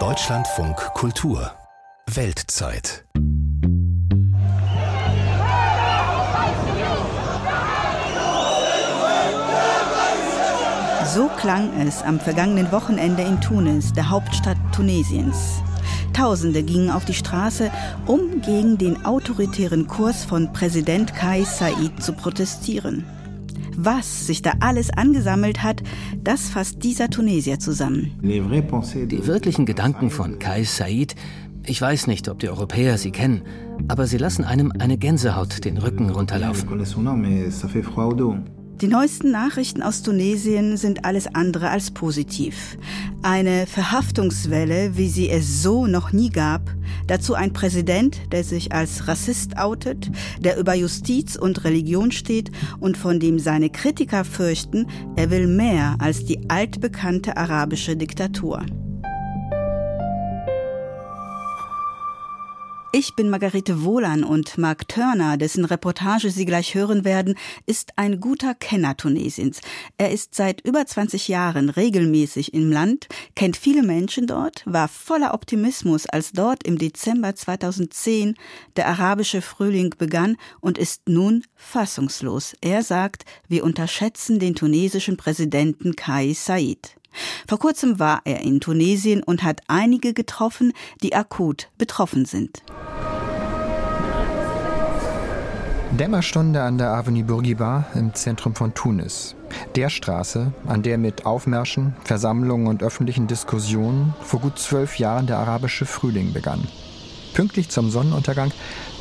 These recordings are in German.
Deutschlandfunk Kultur Weltzeit So klang es am vergangenen Wochenende in Tunis, der Hauptstadt Tunesiens. Tausende gingen auf die Straße, um gegen den autoritären Kurs von Präsident Kais Said zu protestieren. Was sich da alles angesammelt hat, das fasst dieser Tunesier zusammen. Die wirklichen Gedanken von Kais Said, ich weiß nicht, ob die Europäer sie kennen, aber sie lassen einem eine Gänsehaut den Rücken runterlaufen. Die neuesten Nachrichten aus Tunesien sind alles andere als positiv. Eine Verhaftungswelle, wie sie es so noch nie gab. Dazu ein Präsident, der sich als Rassist outet, der über Justiz und Religion steht und von dem seine Kritiker fürchten, er will mehr als die altbekannte arabische Diktatur. Ich bin Margarete Wohlan und Mark Turner, dessen Reportage Sie gleich hören werden, ist ein guter Kenner Tunesiens. Er ist seit über 20 Jahren regelmäßig im Land, kennt viele Menschen dort, war voller Optimismus, als dort im Dezember 2010 der arabische Frühling begann und ist nun fassungslos. Er sagt, wir unterschätzen den tunesischen Präsidenten Kai Said. Vor kurzem war er in Tunesien und hat einige getroffen, die akut betroffen sind. Dämmerstunde an der Avenue Bourguiba im Zentrum von Tunis. Der Straße, an der mit Aufmärschen, Versammlungen und öffentlichen Diskussionen vor gut zwölf Jahren der arabische Frühling begann. Pünktlich zum Sonnenuntergang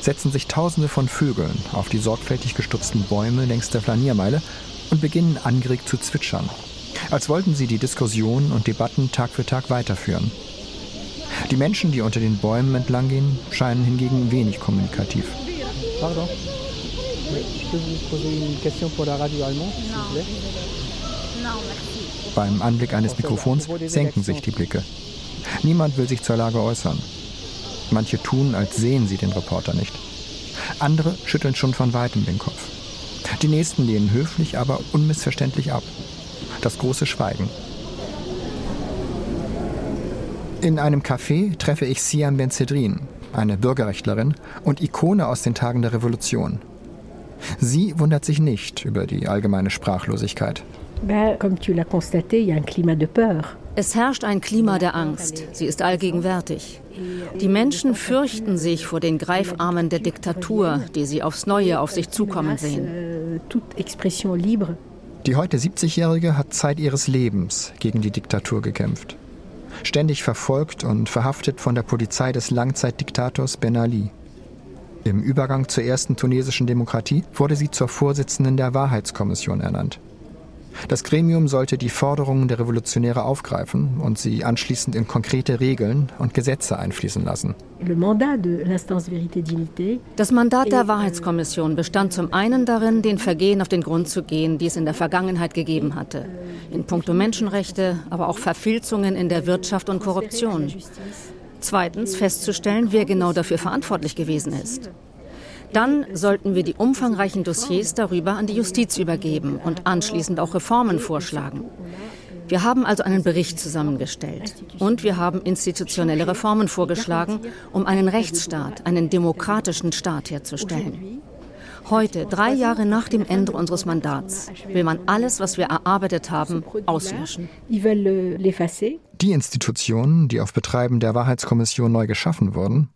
setzen sich Tausende von Vögeln auf die sorgfältig gestutzten Bäume längs der Flaniermeile und beginnen angeregt zu zwitschern als wollten sie die Diskussionen und Debatten Tag für Tag weiterführen. Die Menschen, die unter den Bäumen entlang gehen, scheinen hingegen wenig kommunikativ. Pardon. Beim Anblick eines Mikrofons senken sich die Blicke. Niemand will sich zur Lage äußern. Manche tun, als sehen sie den Reporter nicht. Andere schütteln schon von weitem den Kopf. Die nächsten lehnen höflich, aber unmissverständlich ab das große Schweigen. In einem Café treffe ich Siam Benzedrin, eine Bürgerrechtlerin und Ikone aus den Tagen der Revolution. Sie wundert sich nicht über die allgemeine Sprachlosigkeit. Es herrscht ein Klima der Angst. Sie ist allgegenwärtig. Die Menschen fürchten sich vor den Greifarmen der Diktatur, die sie aufs Neue auf sich zukommen sehen. Die heute 70-Jährige hat Zeit ihres Lebens gegen die Diktatur gekämpft. Ständig verfolgt und verhaftet von der Polizei des Langzeitdiktators Ben Ali. Im Übergang zur ersten tunesischen Demokratie wurde sie zur Vorsitzenden der Wahrheitskommission ernannt. Das Gremium sollte die Forderungen der Revolutionäre aufgreifen und sie anschließend in konkrete Regeln und Gesetze einfließen lassen. Das Mandat der Wahrheitskommission bestand zum einen darin, den Vergehen auf den Grund zu gehen, die es in der Vergangenheit gegeben hatte, in puncto Menschenrechte, aber auch Verfilzungen in der Wirtschaft und Korruption. Zweitens festzustellen, wer genau dafür verantwortlich gewesen ist. Dann sollten wir die umfangreichen Dossiers darüber an die Justiz übergeben und anschließend auch Reformen vorschlagen. Wir haben also einen Bericht zusammengestellt und wir haben institutionelle Reformen vorgeschlagen, um einen Rechtsstaat, einen demokratischen Staat herzustellen. Heute, drei Jahre nach dem Ende unseres Mandats, will man alles, was wir erarbeitet haben, auslöschen. Die Institutionen, die auf Betreiben der Wahrheitskommission neu geschaffen wurden,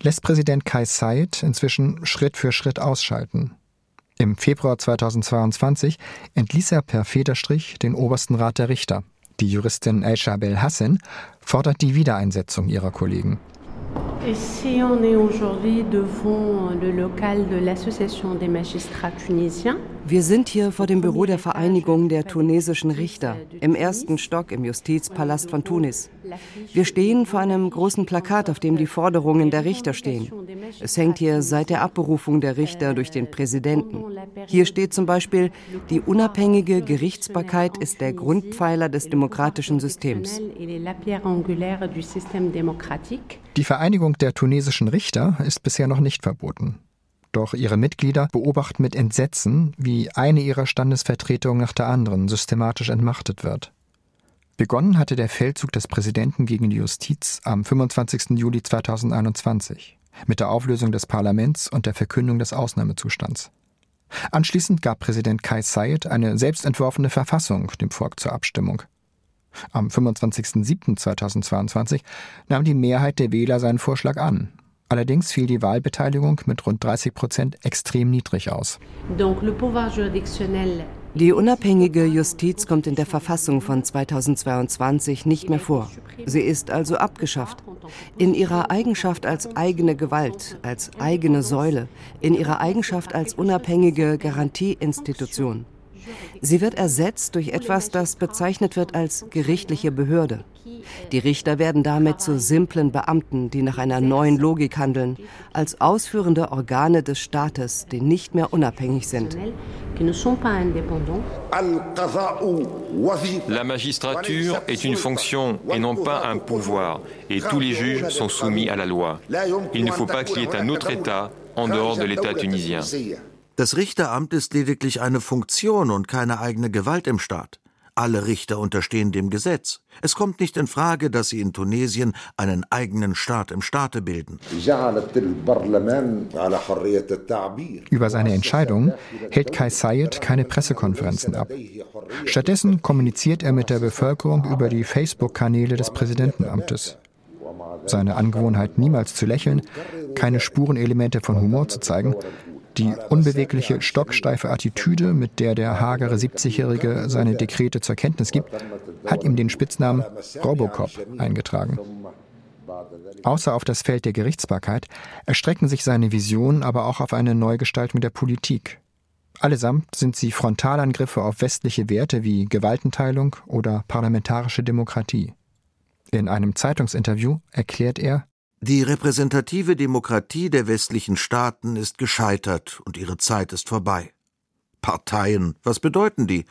lässt Präsident Kai Said inzwischen Schritt für Schritt ausschalten. Im Februar 2022 entließ er per Federstrich den obersten Rat der Richter. Die Juristin Aisha Belhassen fordert die Wiedereinsetzung ihrer Kollegen. Ici, on est aujourd'hui devant le local de l'Association des magistrats tunisiens. Wir sind hier vor dem Büro der Vereinigung der tunesischen Richter im ersten Stock im Justizpalast von Tunis. Wir stehen vor einem großen Plakat, auf dem die Forderungen der Richter stehen. Es hängt hier seit der Abberufung der Richter durch den Präsidenten. Hier steht zum Beispiel, die unabhängige Gerichtsbarkeit ist der Grundpfeiler des demokratischen Systems. Die Vereinigung der tunesischen Richter ist bisher noch nicht verboten. Doch ihre Mitglieder beobachten mit Entsetzen, wie eine ihrer Standesvertretungen nach der anderen systematisch entmachtet wird. Begonnen hatte der Feldzug des Präsidenten gegen die Justiz am 25. Juli 2021 mit der Auflösung des Parlaments und der Verkündung des Ausnahmezustands. Anschließend gab Präsident Kai Saied eine selbstentworfene Verfassung dem Volk zur Abstimmung. Am 25.07.2022 nahm die Mehrheit der Wähler seinen Vorschlag an. Allerdings fiel die Wahlbeteiligung mit rund 30 Prozent extrem niedrig aus. Die unabhängige Justiz kommt in der Verfassung von 2022 nicht mehr vor. Sie ist also abgeschafft. In ihrer Eigenschaft als eigene Gewalt, als eigene Säule, in ihrer Eigenschaft als unabhängige Garantieinstitution. Sie wird ersetzt durch etwas, das bezeichnet wird als gerichtliche Behörde. Die Richter werden damit zu simplen Beamten, die nach einer neuen Logik handeln, als ausführende Organe des Staates, die nicht mehr unabhängig sind. La magistrature est une fonction et non pas un pouvoir, et tous les juges sont soumis à la loi. Il ne faut pas qu'il y ait un autre État en dehors de l'État tunisien. Das Richteramt ist lediglich eine Funktion und keine eigene Gewalt im Staat. Alle Richter unterstehen dem Gesetz. Es kommt nicht in Frage, dass sie in Tunesien einen eigenen Staat im Staate bilden. Über seine Entscheidung hält Kai Sayed keine Pressekonferenzen ab. Stattdessen kommuniziert er mit der Bevölkerung über die Facebook-Kanäle des Präsidentenamtes. Seine Angewohnheit, niemals zu lächeln, keine Spurenelemente von Humor zu zeigen, die unbewegliche, stocksteife Attitüde, mit der der hagere 70-Jährige seine Dekrete zur Kenntnis gibt, hat ihm den Spitznamen Robocop eingetragen. Außer auf das Feld der Gerichtsbarkeit erstrecken sich seine Visionen aber auch auf eine Neugestaltung der Politik. Allesamt sind sie Frontalangriffe auf westliche Werte wie Gewaltenteilung oder parlamentarische Demokratie. In einem Zeitungsinterview erklärt er, die repräsentative Demokratie der westlichen Staaten ist gescheitert und ihre Zeit ist vorbei. Parteien, was bedeuten die?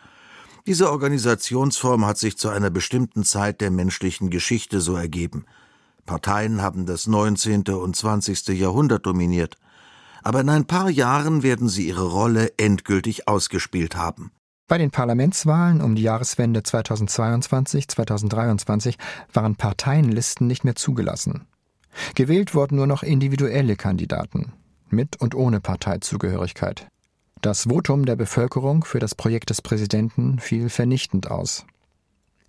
Diese Organisationsform hat sich zu einer bestimmten Zeit der menschlichen Geschichte so ergeben. Parteien haben das 19. und 20. Jahrhundert dominiert. Aber in ein paar Jahren werden sie ihre Rolle endgültig ausgespielt haben. Bei den Parlamentswahlen um die Jahreswende 2022-2023 waren Parteienlisten nicht mehr zugelassen. Gewählt wurden nur noch individuelle Kandidaten, mit und ohne Parteizugehörigkeit. Das Votum der Bevölkerung für das Projekt des Präsidenten fiel vernichtend aus.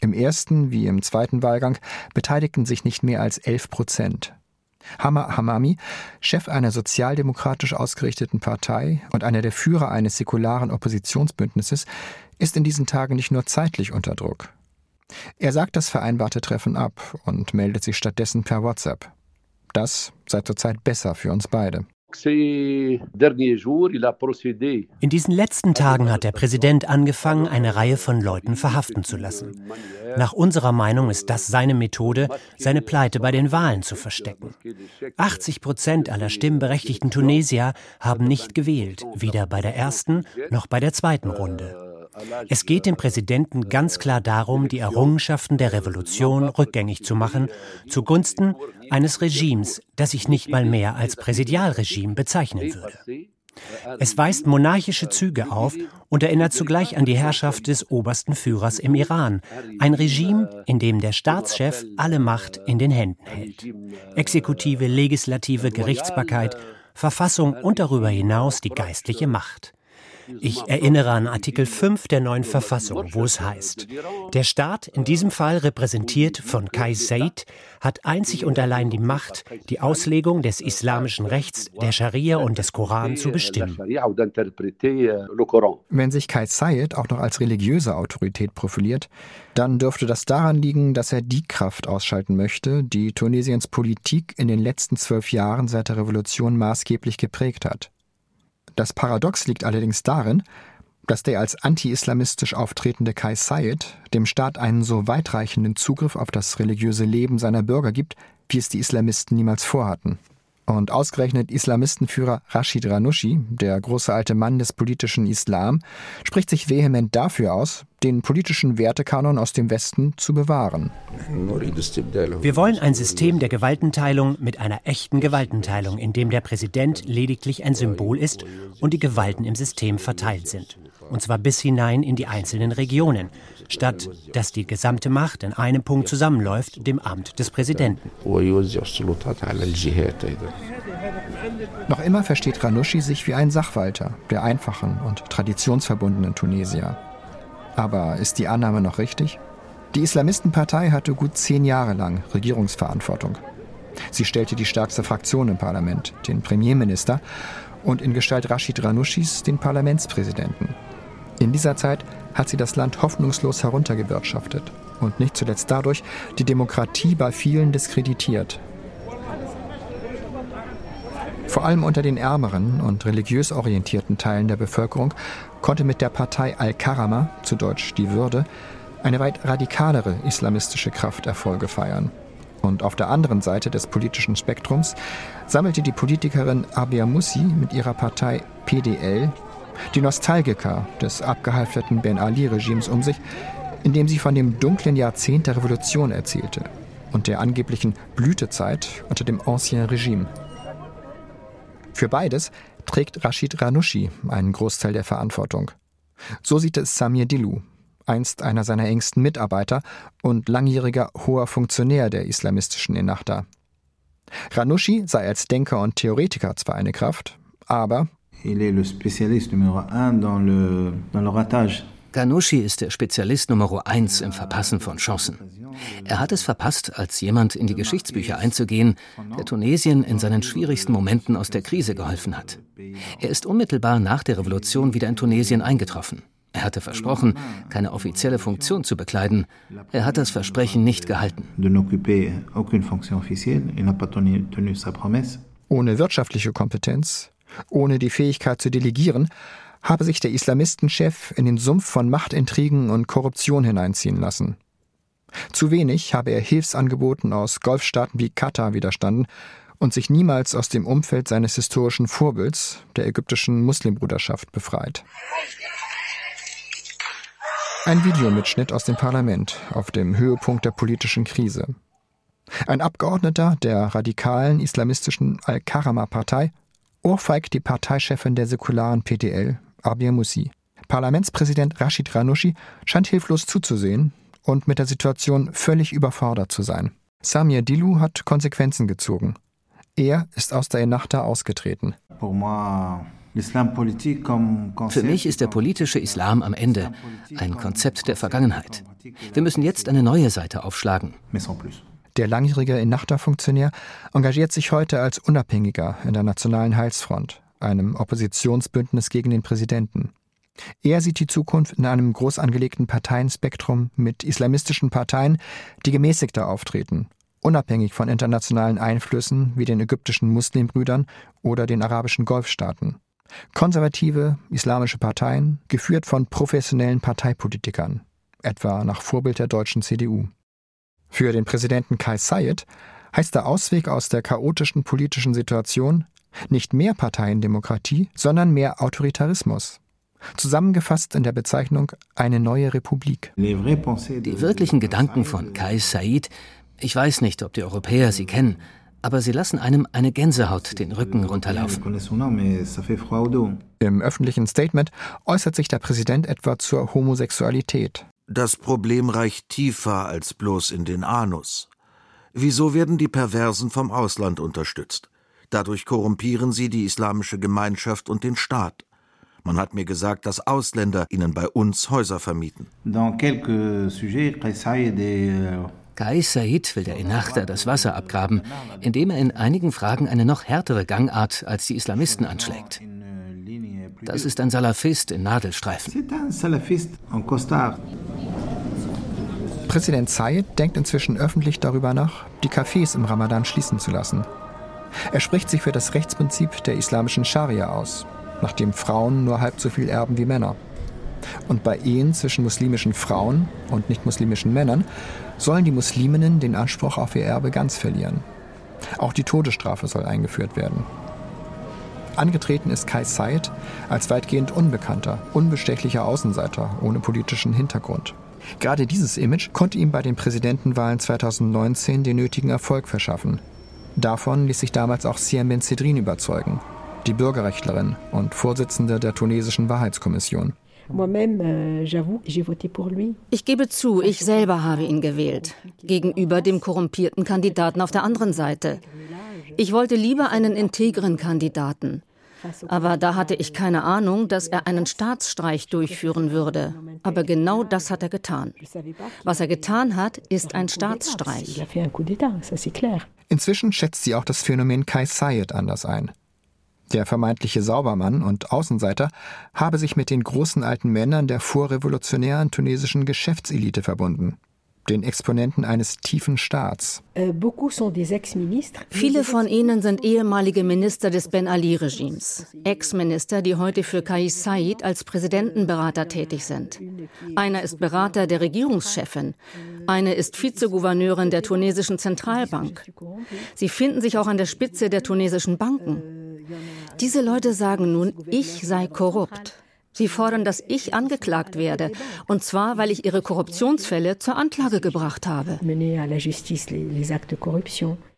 Im ersten wie im zweiten Wahlgang beteiligten sich nicht mehr als 11 Prozent. Hama Hamami, Chef einer sozialdemokratisch ausgerichteten Partei und einer der Führer eines säkularen Oppositionsbündnisses, ist in diesen Tagen nicht nur zeitlich unter Druck. Er sagt das vereinbarte Treffen ab und meldet sich stattdessen per WhatsApp. Das sei zurzeit besser für uns beide. In diesen letzten Tagen hat der Präsident angefangen, eine Reihe von Leuten verhaften zu lassen. Nach unserer Meinung ist das seine Methode, seine Pleite bei den Wahlen zu verstecken. 80 Prozent aller stimmberechtigten Tunesier haben nicht gewählt, weder bei der ersten noch bei der zweiten Runde. Es geht dem Präsidenten ganz klar darum, die Errungenschaften der Revolution rückgängig zu machen, zugunsten eines Regimes, das sich nicht mal mehr als Präsidialregime bezeichnen würde. Es weist monarchische Züge auf und erinnert zugleich an die Herrschaft des obersten Führers im Iran, ein Regime, in dem der Staatschef alle Macht in den Händen hält. Exekutive, Legislative, Gerichtsbarkeit, Verfassung und darüber hinaus die geistliche Macht. Ich erinnere an Artikel 5 der neuen Verfassung, wo es heißt, der Staat, in diesem Fall repräsentiert von Kai Said, hat einzig und allein die Macht, die Auslegung des islamischen Rechts, der Scharia und des Koran zu bestimmen. Wenn sich Kai Said auch noch als religiöse Autorität profiliert, dann dürfte das daran liegen, dass er die Kraft ausschalten möchte, die Tunesiens Politik in den letzten zwölf Jahren seit der Revolution maßgeblich geprägt hat. Das Paradox liegt allerdings darin, dass der als anti-islamistisch auftretende Kai Sayed dem Staat einen so weitreichenden Zugriff auf das religiöse Leben seiner Bürger gibt, wie es die Islamisten niemals vorhatten. Und ausgerechnet Islamistenführer Rashid Ranushi, der große alte Mann des politischen Islam, spricht sich vehement dafür aus, den politischen Wertekanon aus dem Westen zu bewahren. Wir wollen ein System der Gewaltenteilung mit einer echten Gewaltenteilung, in dem der Präsident lediglich ein Symbol ist und die Gewalten im System verteilt sind. und zwar bis hinein in die einzelnen Regionen, statt dass die gesamte Macht in einem Punkt zusammenläuft, dem Amt des Präsidenten. Noch immer versteht Ranouchi sich wie ein Sachwalter der einfachen und traditionsverbundenen Tunesier. Aber ist die Annahme noch richtig? Die Islamistenpartei hatte gut zehn Jahre lang Regierungsverantwortung. Sie stellte die stärkste Fraktion im Parlament, den Premierminister, und in Gestalt Rashid Ranushis den Parlamentspräsidenten. In dieser Zeit hat sie das Land hoffnungslos heruntergewirtschaftet und nicht zuletzt dadurch die Demokratie bei vielen diskreditiert. Vor allem unter den ärmeren und religiös orientierten Teilen der Bevölkerung konnte mit der Partei Al-Karama, zu Deutsch die Würde, eine weit radikalere islamistische Kraft Erfolge feiern. Und auf der anderen Seite des politischen Spektrums sammelte die Politikerin Abia Mussi mit ihrer Partei PDL die Nostalgiker des abgehalfterten Ben Ali-Regimes um sich, indem sie von dem dunklen Jahrzehnt der Revolution erzählte und der angeblichen Blütezeit unter dem Ancien Regime. Für beides trägt Rashid Ranushi einen Großteil der Verantwortung. So sieht es Samir Dilou, einst einer seiner engsten Mitarbeiter und langjähriger hoher Funktionär der islamistischen Ennahda. Ranushi sei als Denker und Theoretiker zwar eine Kraft, aber Ghanouchi ist der Spezialist Nummer eins im Verpassen von Chancen. Er hat es verpasst, als jemand in die Geschichtsbücher einzugehen, der Tunesien in seinen schwierigsten Momenten aus der Krise geholfen hat. Er ist unmittelbar nach der Revolution wieder in Tunesien eingetroffen. Er hatte versprochen, keine offizielle Funktion zu bekleiden. Er hat das Versprechen nicht gehalten. Ohne wirtschaftliche Kompetenz, ohne die Fähigkeit zu delegieren, habe sich der Islamistenchef in den Sumpf von Machtintrigen und Korruption hineinziehen lassen. Zu wenig habe er Hilfsangeboten aus Golfstaaten wie Katar widerstanden und sich niemals aus dem Umfeld seines historischen Vorbilds, der ägyptischen Muslimbruderschaft, befreit. Ein Videomitschnitt aus dem Parlament auf dem Höhepunkt der politischen Krise. Ein Abgeordneter der radikalen islamistischen Al-Karama-Partei ohrfeigt die Parteichefin der säkularen PDL, Abir Mussi. Parlamentspräsident Rashid Ranushi scheint hilflos zuzusehen und mit der Situation völlig überfordert zu sein. Samir Dilou hat Konsequenzen gezogen. Er ist aus der Ennahda ausgetreten. Für mich ist der politische Islam am Ende ein Konzept der Vergangenheit. Wir müssen jetzt eine neue Seite aufschlagen. Der langjährige Ennahda-Funktionär engagiert sich heute als Unabhängiger in der Nationalen Heilsfront, einem Oppositionsbündnis gegen den Präsidenten. Er sieht die Zukunft in einem groß angelegten Parteienspektrum mit islamistischen Parteien, die gemäßigter auftreten, unabhängig von internationalen Einflüssen wie den ägyptischen Muslimbrüdern oder den arabischen Golfstaaten. Konservative islamische Parteien, geführt von professionellen Parteipolitikern, etwa nach Vorbild der deutschen CDU. Für den Präsidenten Kai Sayed heißt der Ausweg aus der chaotischen politischen Situation nicht mehr Parteiendemokratie, sondern mehr Autoritarismus. Zusammengefasst in der Bezeichnung eine neue Republik. Die wirklichen Gedanken von Kai Said, ich weiß nicht, ob die Europäer sie kennen, aber sie lassen einem eine Gänsehaut den Rücken runterlaufen. Im öffentlichen Statement äußert sich der Präsident etwa zur Homosexualität. Das Problem reicht tiefer als bloß in den Anus. Wieso werden die Perversen vom Ausland unterstützt? Dadurch korrumpieren sie die islamische Gemeinschaft und den Staat. Man hat mir gesagt, dass Ausländer ihnen bei uns Häuser vermieten. Kai Said will der Ennahda das Wasser abgraben, indem er in einigen Fragen eine noch härtere Gangart als die Islamisten anschlägt. Das ist ein Salafist in Nadelstreifen. Präsident Zayed denkt inzwischen öffentlich darüber nach, die Cafés im Ramadan schließen zu lassen. Er spricht sich für das Rechtsprinzip der islamischen Scharia aus, nachdem Frauen nur halb so viel erben wie Männer. Und bei Ehen zwischen muslimischen Frauen und nicht-muslimischen Männern sollen die Musliminnen den Anspruch auf ihr Erbe ganz verlieren. Auch die Todesstrafe soll eingeführt werden. Angetreten ist Kai Said als weitgehend unbekannter, unbestechlicher Außenseiter ohne politischen Hintergrund. Gerade dieses Image konnte ihm bei den Präsidentenwahlen 2019 den nötigen Erfolg verschaffen. Davon ließ sich damals auch Siam Ben Sedrin überzeugen, die Bürgerrechtlerin und Vorsitzende der tunesischen Wahrheitskommission. Ich gebe zu, ich selber habe ihn gewählt, gegenüber dem korrumpierten Kandidaten auf der anderen Seite. Ich wollte lieber einen integren Kandidaten. Aber da hatte ich keine Ahnung, dass er einen Staatsstreich durchführen würde. Aber genau das hat er getan. Was er getan hat, ist ein Staatsstreich. Inzwischen schätzt sie auch das Phänomen Kai Sayed anders ein. Der vermeintliche Saubermann und Außenseiter habe sich mit den großen alten Männern der vorrevolutionären tunesischen Geschäftselite verbunden den Exponenten eines tiefen Staats. Äh, Viele von ihnen sind ehemalige Minister des Ben Ali-Regimes, Ex-Minister, die heute für Kais Said als Präsidentenberater tätig sind. Einer ist Berater der Regierungschefin, eine ist Vizegouverneurin der tunesischen Zentralbank. Sie finden sich auch an der Spitze der tunesischen Banken. Diese Leute sagen nun, ich sei korrupt. Sie fordern, dass ich angeklagt werde, und zwar, weil ich ihre Korruptionsfälle zur Anklage gebracht habe.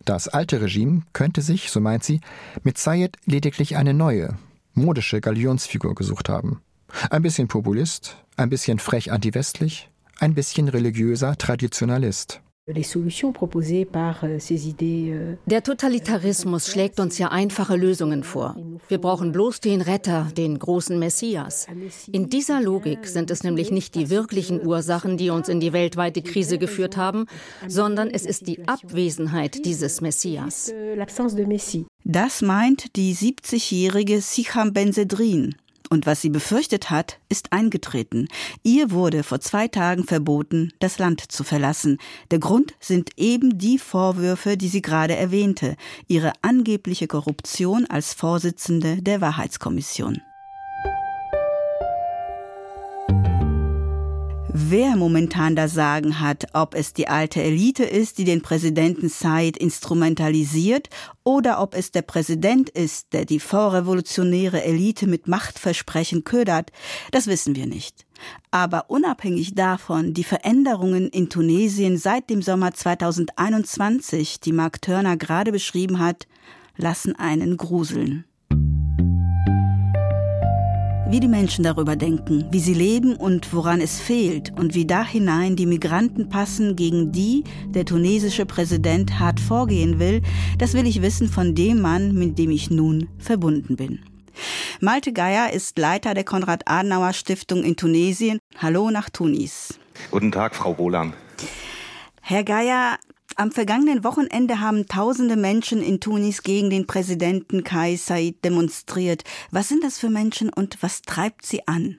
Das alte Regime könnte sich, so meint sie, mit Sayed lediglich eine neue, modische Galionsfigur gesucht haben. Ein bisschen Populist, ein bisschen frech antiwestlich, ein bisschen religiöser Traditionalist. Euh, euh, Der Totalitarismus schlägt uns ja einfache Lösungen vor. Wir brauchen bloß den Retter, den großen Messias. In dieser Logik sind es nämlich nicht die wirklichen Ursachen, die uns in die weltweite Krise geführt haben, sondern es ist die Abwesenheit dieses Messias. Das meint die 70-jährige Sicham Benzedrin. Und was sie befürchtet hat, ist eingetreten. Ihr wurde vor zwei Tagen verboten, das Land zu verlassen. Der Grund sind eben die Vorwürfe, die sie gerade erwähnte, ihre angebliche Korruption als Vorsitzende der Wahrheitskommission. Wer momentan das Sagen hat, ob es die alte Elite ist, die den Präsidenten Said instrumentalisiert, oder ob es der Präsident ist, der die vorrevolutionäre Elite mit Machtversprechen ködert, das wissen wir nicht. Aber unabhängig davon, die Veränderungen in Tunesien seit dem Sommer 2021, die Mark Turner gerade beschrieben hat, lassen einen gruseln wie die Menschen darüber denken, wie sie leben und woran es fehlt und wie da hinein die Migranten passen, gegen die der tunesische Präsident hart vorgehen will, das will ich wissen von dem Mann, mit dem ich nun verbunden bin. Malte Geier ist Leiter der Konrad-Adenauer-Stiftung in Tunesien. Hallo nach Tunis. Guten Tag, Frau Wohlan. Herr Geier, am vergangenen Wochenende haben tausende Menschen in Tunis gegen den Präsidenten Kai Said demonstriert. Was sind das für Menschen und was treibt sie an?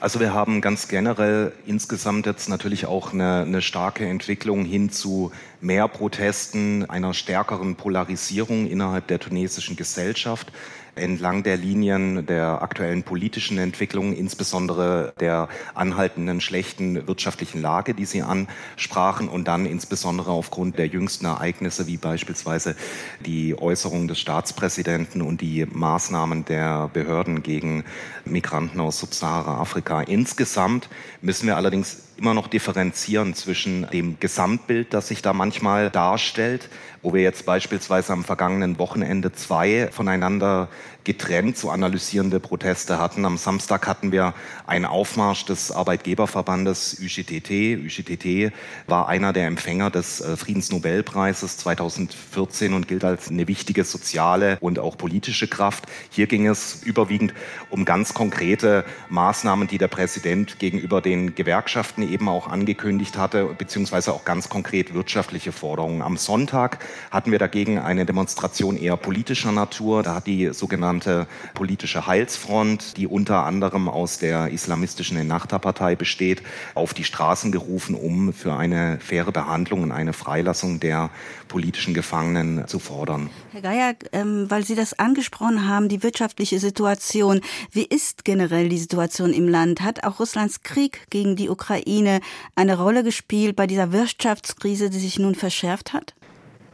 Also wir haben ganz generell insgesamt jetzt natürlich auch eine, eine, starke Entwicklung hin zu mehr Protesten, einer stärkeren Polarisierung innerhalb der tunesischen Gesellschaft entlang der Linien der aktuellen politischen Entwicklung, insbesondere der anhaltenden schlechten wirtschaftlichen Lage, die Sie ansprachen, und dann insbesondere aufgrund der jüngsten Ereignisse, wie beispielsweise die Äußerung des Staatspräsidenten und die Maßnahmen der Behörden gegen Migranten aus Subsahara-Afrika. Insgesamt müssen wir allerdings immer noch differenzieren zwischen dem Gesamtbild, das sich da manchmal darstellt, wo wir jetzt beispielsweise am vergangenen Wochenende zwei voneinander getrennt zu analysierende Proteste hatten. Am Samstag hatten wir einen Aufmarsch des Arbeitgeberverbandes UGTT. UGTT war einer der Empfänger des äh, Friedensnobelpreises 2014 und gilt als eine wichtige soziale und auch politische Kraft. Hier ging es überwiegend um ganz konkrete Maßnahmen, die der Präsident gegenüber den Gewerkschaften eben auch angekündigt hatte, beziehungsweise auch ganz konkret wirtschaftliche Forderungen. Am Sonntag hatten wir dagegen eine Demonstration eher politischer Natur. Da hat die sogenannte sogenannte politische Heilsfront, die unter anderem aus der islamistischen Ennahda-Partei besteht, auf die Straßen gerufen, um für eine faire Behandlung und eine Freilassung der politischen Gefangenen zu fordern. Herr Geier, ähm, weil Sie das angesprochen haben, die wirtschaftliche Situation. Wie ist generell die Situation im Land? Hat auch Russlands Krieg gegen die Ukraine eine Rolle gespielt bei dieser Wirtschaftskrise, die sich nun verschärft hat?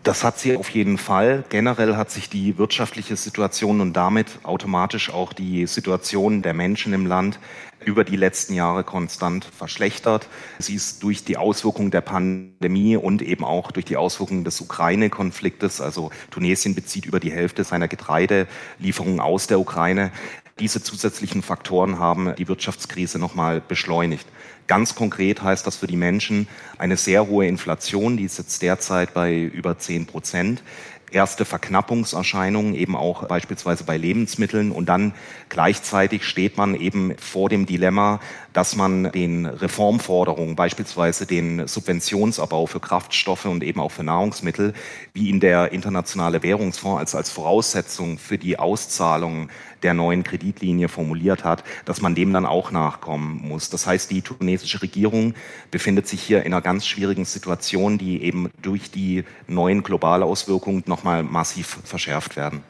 Das hat sie auf jeden Fall. Generell hat sich die wirtschaftliche Situation und damit automatisch auch die Situation der Menschen im Land über die letzten Jahre konstant verschlechtert. Sie ist durch die Auswirkungen der Pandemie und eben auch durch die Auswirkungen des Ukraine-Konfliktes, also Tunesien bezieht über die Hälfte seiner Getreidelieferungen aus der Ukraine, Diese zusätzlichen Faktoren haben die Wirtschaftskrise nochmal beschleunigt. Ganz konkret heißt das für die Menschen eine sehr hohe Inflation, die ist jetzt derzeit bei über 10 Prozent erste Verknappungserscheinungen eben auch beispielsweise bei Lebensmitteln und dann gleichzeitig steht man eben vor dem Dilemma, dass man den Reformforderungen, beispielsweise den Subventionsabbau für Kraftstoffe und eben auch für Nahrungsmittel, wie ihn der Internationale Währungsfonds als, als Voraussetzung für die Auszahlung der neuen Kreditlinie formuliert hat, dass man dem dann auch nachkommen muss. Das heißt, die tunesische Regierung befindet sich hier in einer ganz schwierigen Situation, die eben durch die neuen Globalauswirkungen nochmal massiv verschärft werden.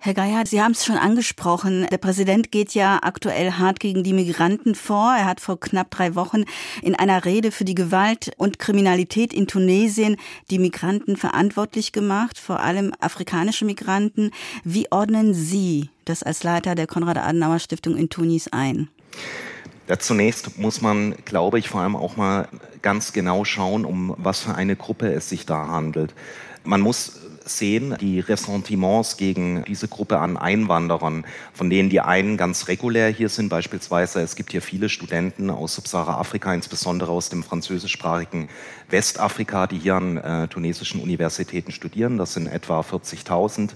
Herr Geier, Sie haben es schon angesprochen. Der Präsident geht ja aktuell hart gegen die Migranten vor. Er hat vor knapp drei Wochen in einer Rede für die Gewalt und Kriminalität in Tunesien die Migranten verantwortlich gemacht, vor allem afrikanische Migranten. Wie ordnen Sie das als Leiter der Konrad-Adenauer-Stiftung in Tunis ein? Ja, zunächst muss man, glaube ich, vor allem auch mal ganz genau schauen, um was für eine Gruppe es sich da handelt. Man muss sehen, die Ressentiments gegen diese Gruppe an Einwanderern, von denen die einen ganz regulär hier sind, beispielsweise es gibt hier viele Studenten aus Subsahara-Afrika, insbesondere aus dem französischsprachigen Westafrika, die hier an äh, tunesischen Universitäten studieren. Das sind etwa 40.000.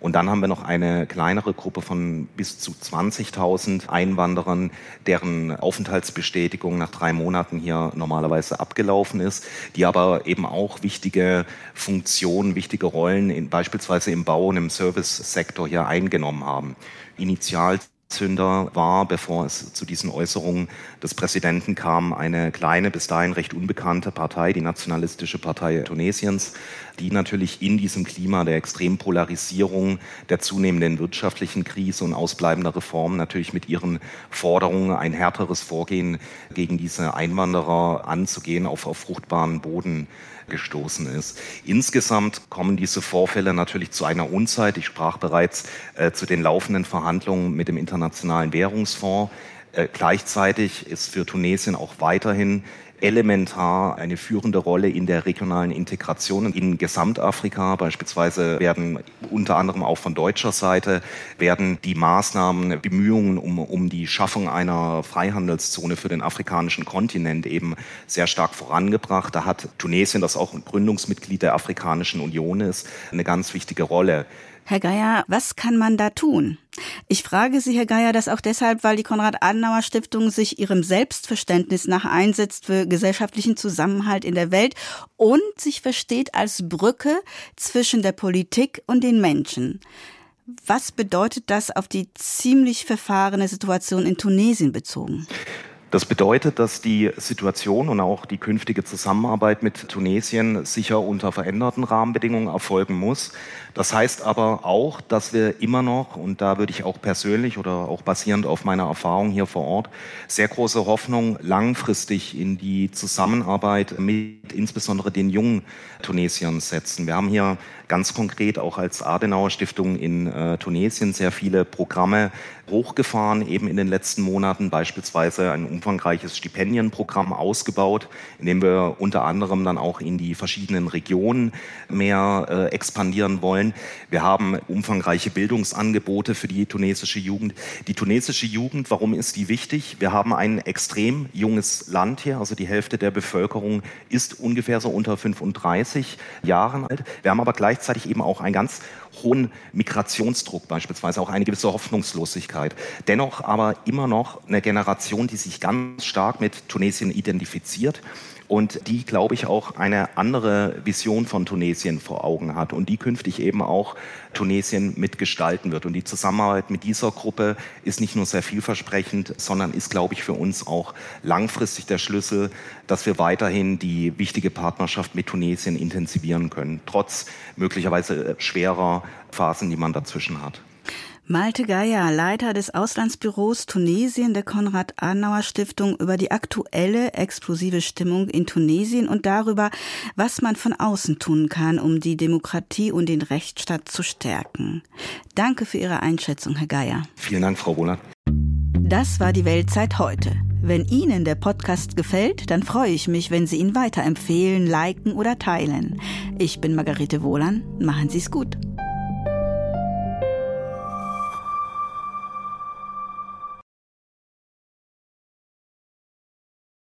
Und dann haben wir noch eine kleinere Gruppe von bis zu 20.000 Einwanderern, deren Aufenthaltsbestätigung nach drei Monaten hier normalerweise abgelaufen ist, die aber eben auch wichtige Funktionen, wichtige Rollen in, beispielsweise im Bau und im Service-Sektor hier eingenommen haben. Initial Zünder war, bevor es zu diesen Äußerungen des Präsidenten kam, eine kleine, bis dahin recht unbekannte Partei, die Nationalistische Partei Tunesiens, die natürlich in diesem Klima der extremen Polarisierung, der zunehmenden wirtschaftlichen Krise und ausbleibender Reformen natürlich mit ihren Forderungen ein härteres Vorgehen gegen diese Einwanderer anzugehen auf, auf fruchtbaren Boden gestoßen ist. Insgesamt kommen diese Vorfälle natürlich zu einer Unzeit. Ich sprach bereits äh, zu den laufenden Verhandlungen mit dem Internationalen Währungsfonds. Äh, gleichzeitig ist für Tunesien auch weiterhin elementar eine führende Rolle in der regionalen Integration in Gesamtafrika. Beispielsweise werden unter anderem auch von deutscher Seite werden die Maßnahmen, Bemühungen um, um die Schaffung einer Freihandelszone für den afrikanischen Kontinent eben sehr stark vorangebracht. Da hat Tunesien, das auch ein Gründungsmitglied der Afrikanischen Union ist, eine ganz wichtige Rolle. Herr Geier, was kann man da tun? Ich frage Sie, Herr Geier, das auch deshalb, weil die Konrad-Adenauer-Stiftung sich ihrem Selbstverständnis nach einsetzt für gesellschaftlichen Zusammenhalt in der Welt und sich versteht als Brücke zwischen der Politik und den Menschen. Was bedeutet das auf die ziemlich verfahrene Situation in Tunesien bezogen? Das bedeutet, dass die Situation und auch die künftige Zusammenarbeit mit Tunesien sicher unter veränderten Rahmenbedingungen erfolgen muss. Das heißt aber auch, dass wir immer noch, und da würde ich auch persönlich oder auch basierend auf meiner Erfahrung hier vor Ort, sehr große Hoffnung langfristig in die Zusammenarbeit mit insbesondere den jungen Tunesiern setzen. Wir haben hier ganz konkret auch als Adenauer Stiftung in äh, Tunesien sehr viele Programme hochgefahren, eben in den letzten Monaten, beispielsweise ein umfangreiches Stipendienprogramm ausgebaut, in dem wir unter anderem dann auch in die verschiedenen Regionen mehr äh, expandieren wollen. Wir haben umfangreiche Bildungsangebote für die tunesische Jugend. Die tunesische Jugend, warum ist die wichtig? Wir haben ein extrem junges Land hier, also die Hälfte der Bevölkerung ist ungefähr so unter 35 Jahren alt. Wir haben aber gleichzeitig eben auch einen ganz hohen Migrationsdruck beispielsweise, auch eine gewisse Hoffnungslosigkeit. Dennoch aber immer noch eine Generation, die sich ganz stark mit Tunesien identifiziert und die, glaube ich, auch eine andere Vision von Tunesien vor Augen hat und die künftig eben auch Tunesien mitgestalten wird. Und die Zusammenarbeit mit dieser Gruppe ist nicht nur sehr vielversprechend, sondern ist, glaube ich, für uns auch langfristig der Schlüssel, dass wir weiterhin die wichtige Partnerschaft mit Tunesien intensivieren können, trotz möglicherweise schwerer Phasen, die man dazwischen hat. Malte Geier, Leiter des Auslandsbüros Tunesien der Konrad-Adenauer-Stiftung über die aktuelle explosive Stimmung in Tunesien und darüber, was man von außen tun kann, um die Demokratie und den Rechtsstaat zu stärken. Danke für Ihre Einschätzung, Herr Geier. Vielen Dank, Frau Wohler. Das war die Weltzeit heute. Wenn Ihnen der Podcast gefällt, dann freue ich mich, wenn Sie ihn weiterempfehlen, liken oder teilen. Ich bin Margarete Wohlan. Machen Sie es gut.